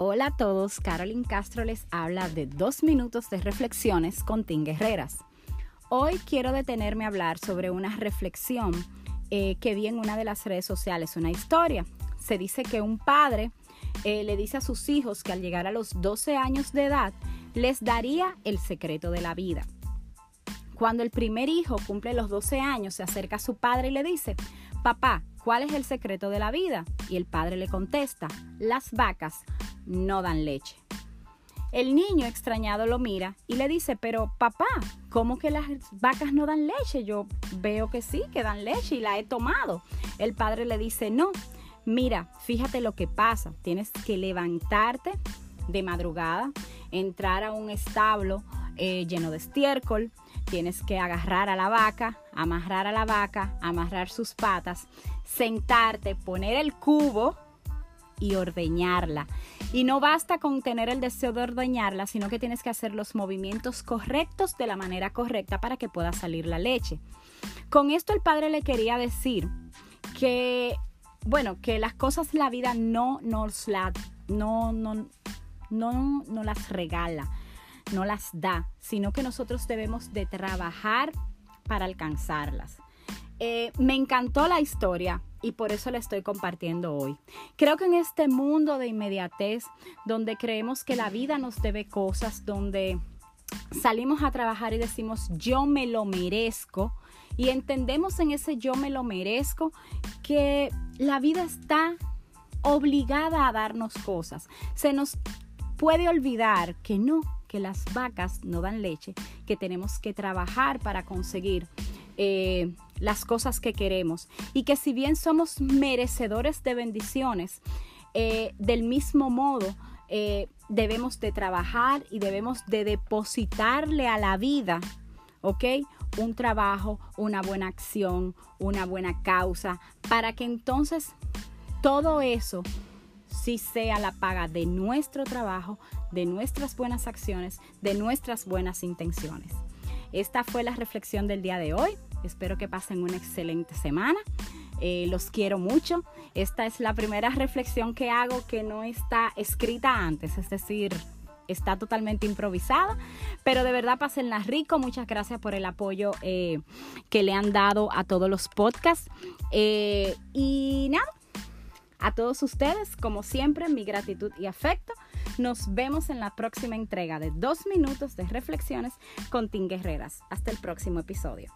Hola a todos, Carolyn Castro les habla de dos minutos de reflexiones con Tim Guerreras. Hoy quiero detenerme a hablar sobre una reflexión eh, que vi en una de las redes sociales, una historia. Se dice que un padre eh, le dice a sus hijos que al llegar a los 12 años de edad les daría el secreto de la vida. Cuando el primer hijo cumple los 12 años, se acerca a su padre y le dice, papá, ¿cuál es el secreto de la vida? Y el padre le contesta, las vacas no dan leche. El niño extrañado lo mira y le dice, pero papá, ¿cómo que las vacas no dan leche? Yo veo que sí, que dan leche y la he tomado. El padre le dice, no, mira, fíjate lo que pasa. Tienes que levantarte de madrugada, entrar a un establo eh, lleno de estiércol, tienes que agarrar a la vaca, amarrar a la vaca, amarrar sus patas, sentarte, poner el cubo y ordeñarla. Y no basta con tener el deseo de ordeñarla, sino que tienes que hacer los movimientos correctos de la manera correcta para que pueda salir la leche. Con esto el padre le quería decir que, bueno, que las cosas la vida no nos no, no, no, no las regala, no las da, sino que nosotros debemos de trabajar para alcanzarlas. Eh, me encantó la historia y por eso la estoy compartiendo hoy. Creo que en este mundo de inmediatez, donde creemos que la vida nos debe cosas, donde salimos a trabajar y decimos yo me lo merezco y entendemos en ese yo me lo merezco que la vida está obligada a darnos cosas. Se nos puede olvidar que no, que las vacas no dan leche, que tenemos que trabajar para conseguir eh, las cosas que queremos y que si bien somos merecedores de bendiciones, eh, del mismo modo eh, debemos de trabajar y debemos de depositarle a la vida, ¿ok? Un trabajo, una buena acción, una buena causa, para que entonces todo eso sí sea la paga de nuestro trabajo, de nuestras buenas acciones, de nuestras buenas intenciones. Esta fue la reflexión del día de hoy. Espero que pasen una excelente semana. Eh, los quiero mucho. Esta es la primera reflexión que hago que no está escrita antes, es decir, está totalmente improvisada, pero de verdad pásenla rico. Muchas gracias por el apoyo eh, que le han dado a todos los podcasts. Eh, y nada, a todos ustedes, como siempre, mi gratitud y afecto. Nos vemos en la próxima entrega de dos minutos de reflexiones con Tim Guerreras. Hasta el próximo episodio.